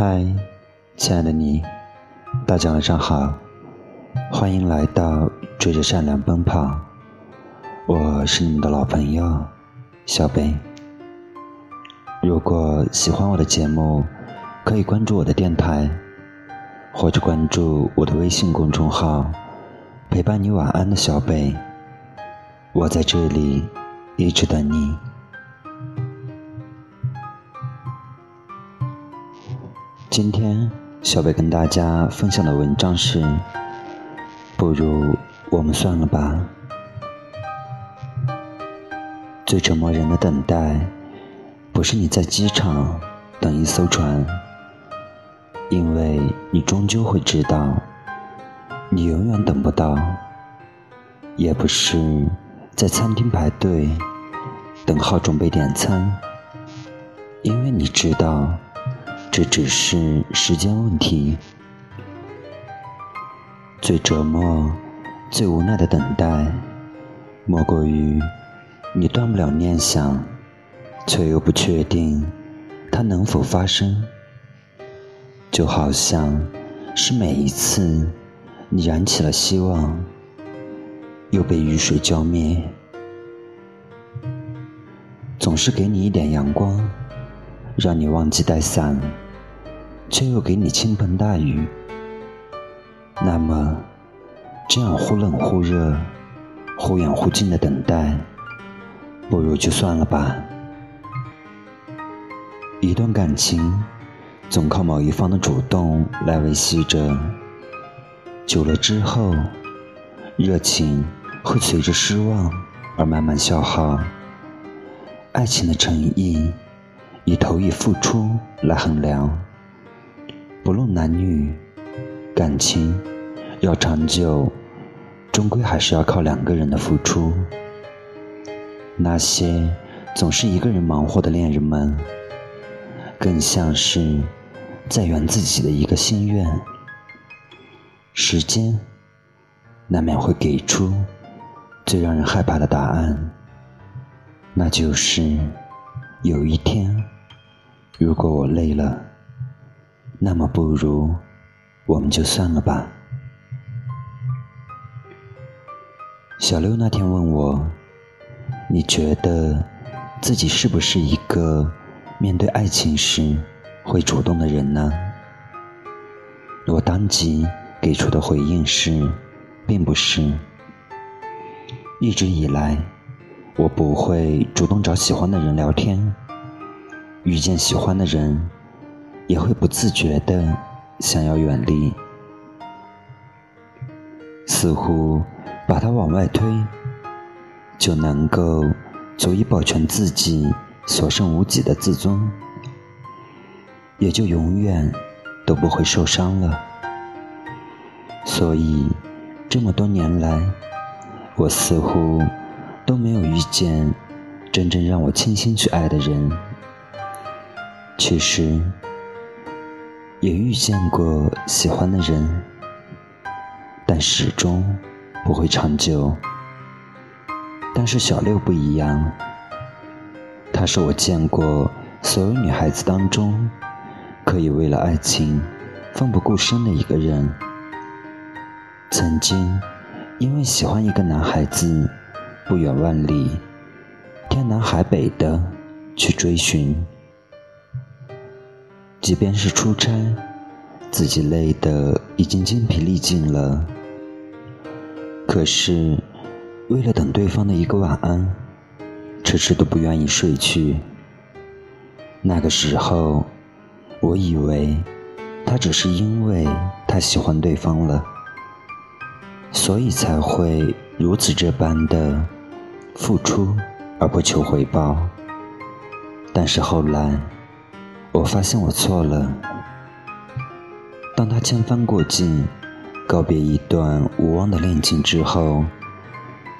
嗨，亲爱的你，大家晚上好，欢迎来到追着善良奔跑。我是你们的老朋友小贝。如果喜欢我的节目，可以关注我的电台，或者关注我的微信公众号，陪伴你晚安的小贝。我在这里一直等你。今天小贝跟大家分享的文章是：不如我们算了吧。最折磨人的等待，不是你在机场等一艘船，因为你终究会知道，你永远等不到；也不是在餐厅排队等号准备点餐，因为你知道。这只是时间问题。最折磨、最无奈的等待，莫过于你断不了念想，却又不确定它能否发生。就好像是每一次你燃起了希望，又被雨水浇灭，总是给你一点阳光，让你忘记带伞。却又给你倾盆大雨，那么这样忽冷忽热、忽远忽近的等待，不如就算了吧。一段感情总靠某一方的主动来维系着，久了之后，热情会随着失望而慢慢消耗。爱情的诚意以投以付出来衡量。不论男女，感情要长久，终归还是要靠两个人的付出。那些总是一个人忙活的恋人们，更像是在圆自己的一个心愿。时间难免会给出最让人害怕的答案，那就是有一天，如果我累了。那么不如，我们就算了吧。小六那天问我：“你觉得自己是不是一个面对爱情时会主动的人呢？”我当即给出的回应是：“并不是。一直以来，我不会主动找喜欢的人聊天，遇见喜欢的人。”也会不自觉的想要远离，似乎把它往外推，就能够足以保全自己所剩无几的自尊，也就永远都不会受伤了。所以这么多年来，我似乎都没有遇见真正让我倾心去爱的人。其实。也遇见过喜欢的人，但始终不会长久。但是小六不一样，她是我见过所有女孩子当中，可以为了爱情奋不顾身的一个人。曾经因为喜欢一个男孩子，不远万里，天南海北的去追寻。即便是出差，自己累得已经精疲力尽了，可是为了等对方的一个晚安，迟迟都不愿意睡去。那个时候，我以为他只是因为太喜欢对方了，所以才会如此这般的付出而不求回报。但是后来。我发现我错了。当他千帆过尽，告别一段无望的恋情之后，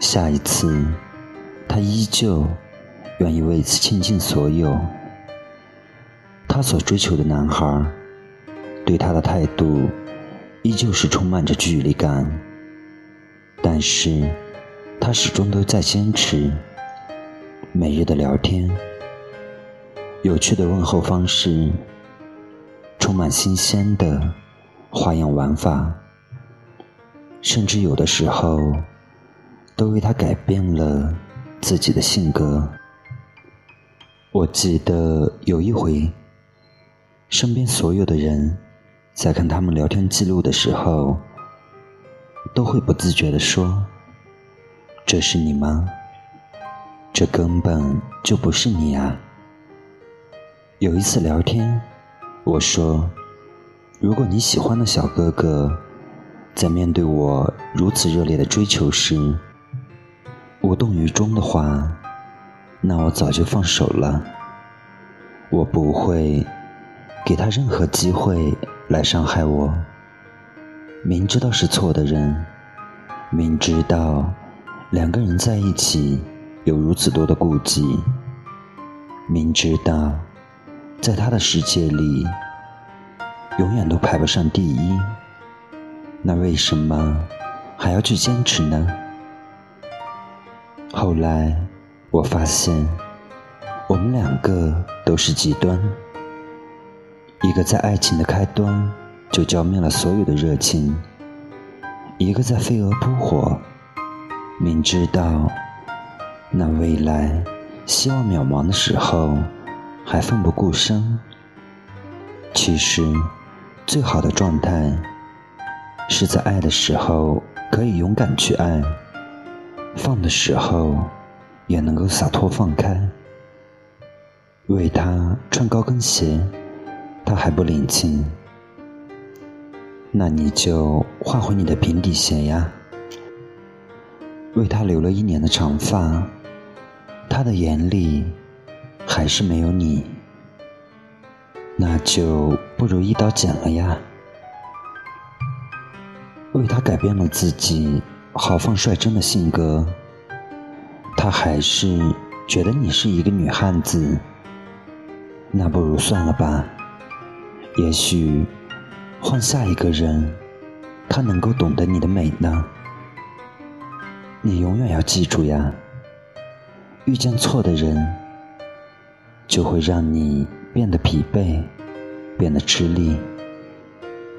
下一次，他依旧愿意为此倾尽所有。他所追求的男孩，对他的态度依旧是充满着距离感，但是，他始终都在坚持每日的聊天。有趣的问候方式，充满新鲜的花样玩法，甚至有的时候都为他改变了自己的性格。我记得有一回，身边所有的人在看他们聊天记录的时候，都会不自觉地说：“这是你吗？这根本就不是你啊！”有一次聊天，我说：“如果你喜欢的小哥哥在面对我如此热烈的追求时无动于衷的话，那我早就放手了。我不会给他任何机会来伤害我。明知道是错的人，明知道两个人在一起有如此多的顾忌，明知道……”在他的世界里，永远都排不上第一。那为什么还要去坚持呢？后来我发现，我们两个都是极端：一个在爱情的开端就浇灭了所有的热情；一个在飞蛾扑火，明知道那未来希望渺茫的时候。还奋不顾身。其实，最好的状态是在爱的时候可以勇敢去爱，放的时候也能够洒脱放开。为他穿高跟鞋，他还不领情，那你就换回你的平底鞋呀。为他留了一年的长发，他的眼里。还是没有你，那就不如一刀剪了呀。为他改变了自己豪放率真的性格，他还是觉得你是一个女汉子，那不如算了吧。也许换下一个人，他能够懂得你的美呢。你永远要记住呀，遇见错的人。就会让你变得疲惫，变得吃力，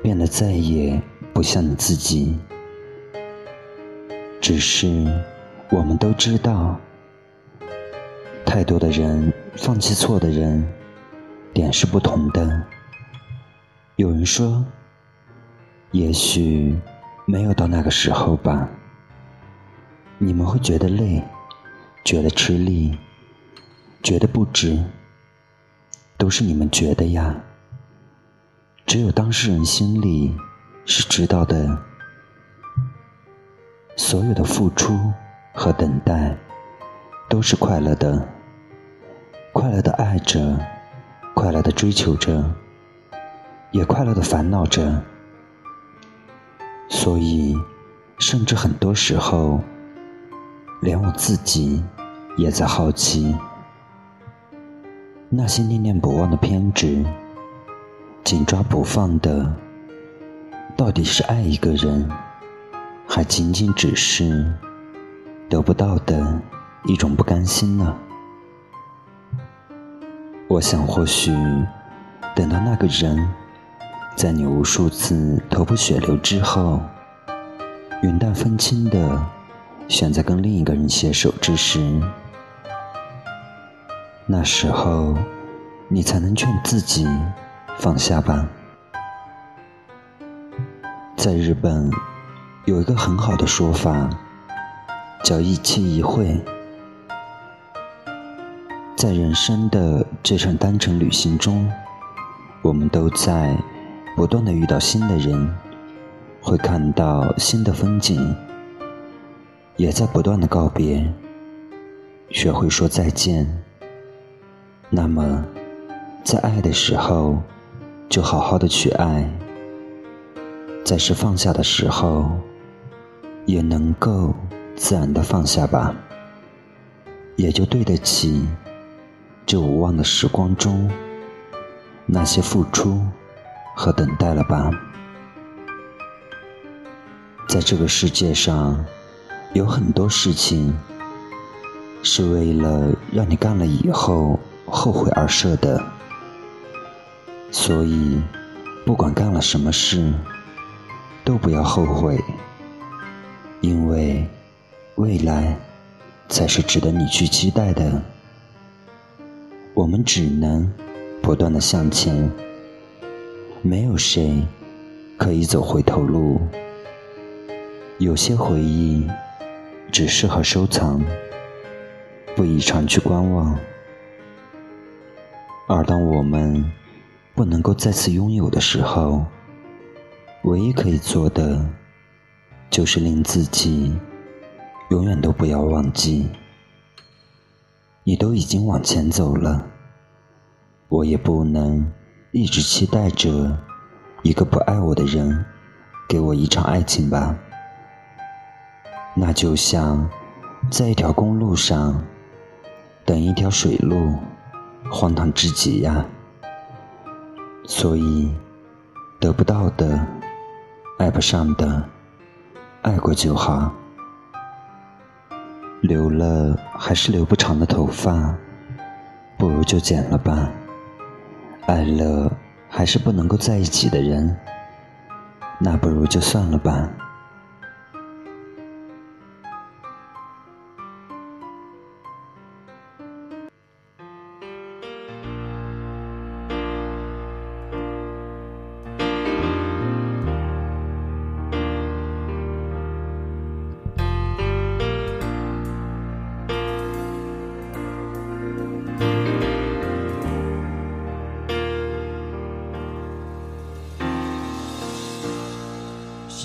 变得再也不像你自己。只是我们都知道，太多的人放弃错的人，点是不同的。有人说，也许没有到那个时候吧。你们会觉得累，觉得吃力，觉得不值。都是你们觉得呀，只有当事人心里是知道的。所有的付出和等待都是快乐的，快乐的爱着，快乐的追求着，也快乐的烦恼着。所以，甚至很多时候，连我自己也在好奇。那些念念不忘的偏执，紧抓不放的，到底是爱一个人，还仅仅只是得不到的一种不甘心呢？我想，或许等到那个人，在你无数次头破血流之后，云淡风轻的选择跟另一个人携手之时，那时候，你才能劝自己放下吧。在日本，有一个很好的说法，叫一期一会。在人生的这场单程旅行中，我们都在不断的遇到新的人，会看到新的风景，也在不断的告别，学会说再见。那么，在爱的时候，就好好的去爱；在是放下的时候，也能够自然的放下吧，也就对得起这无望的时光中那些付出和等待了吧。在这个世界上，有很多事情是为了让你干了以后。后悔而设的，所以不管干了什么事，都不要后悔，因为未来才是值得你去期待的。我们只能不断的向前，没有谁可以走回头路。有些回忆只适合收藏，不宜长去观望。而当我们不能够再次拥有的时候，唯一可以做的，就是令自己永远都不要忘记，你都已经往前走了，我也不能一直期待着一个不爱我的人给我一场爱情吧。那就像在一条公路上等一条水路。荒唐至极呀！所以，得不到的、爱不上的，爱过就好。留了还是留不长的头发，不如就剪了吧。爱了还是不能够在一起的人，那不如就算了吧。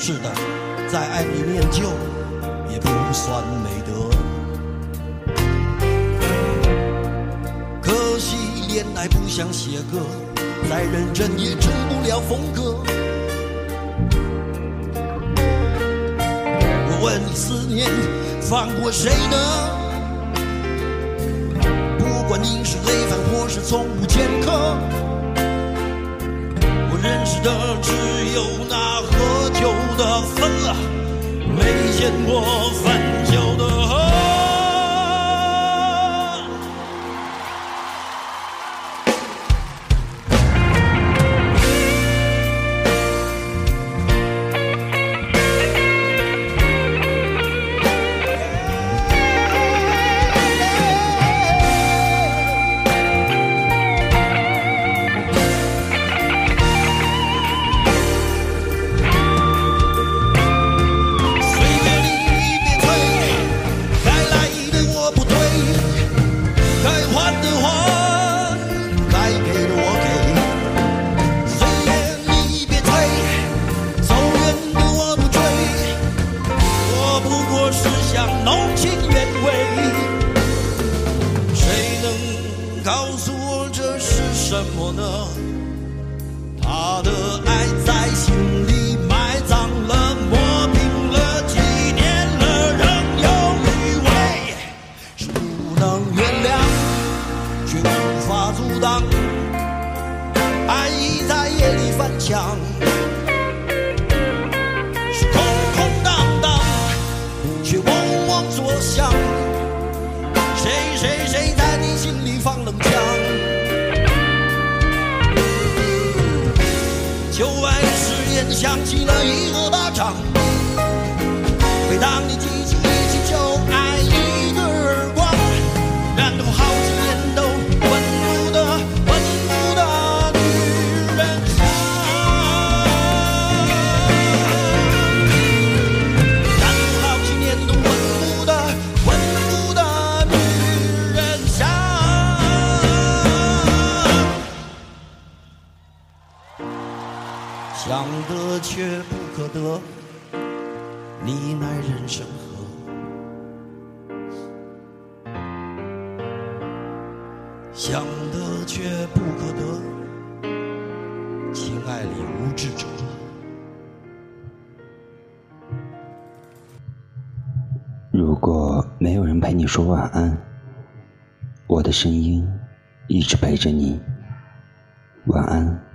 是的，在爱里念旧也不算美德。可惜恋爱不像写歌，再认真也成不了风格。我问你，思念放过谁呢？不管你是累犯或是从无前科，我认识的只有那河的分了，没见过响起了一个巴掌，每当你想得却不可得，你奈人生何？想得却不可得，情爱里无知者。如果没有人陪你说晚安，我的声音一直陪着你。晚安。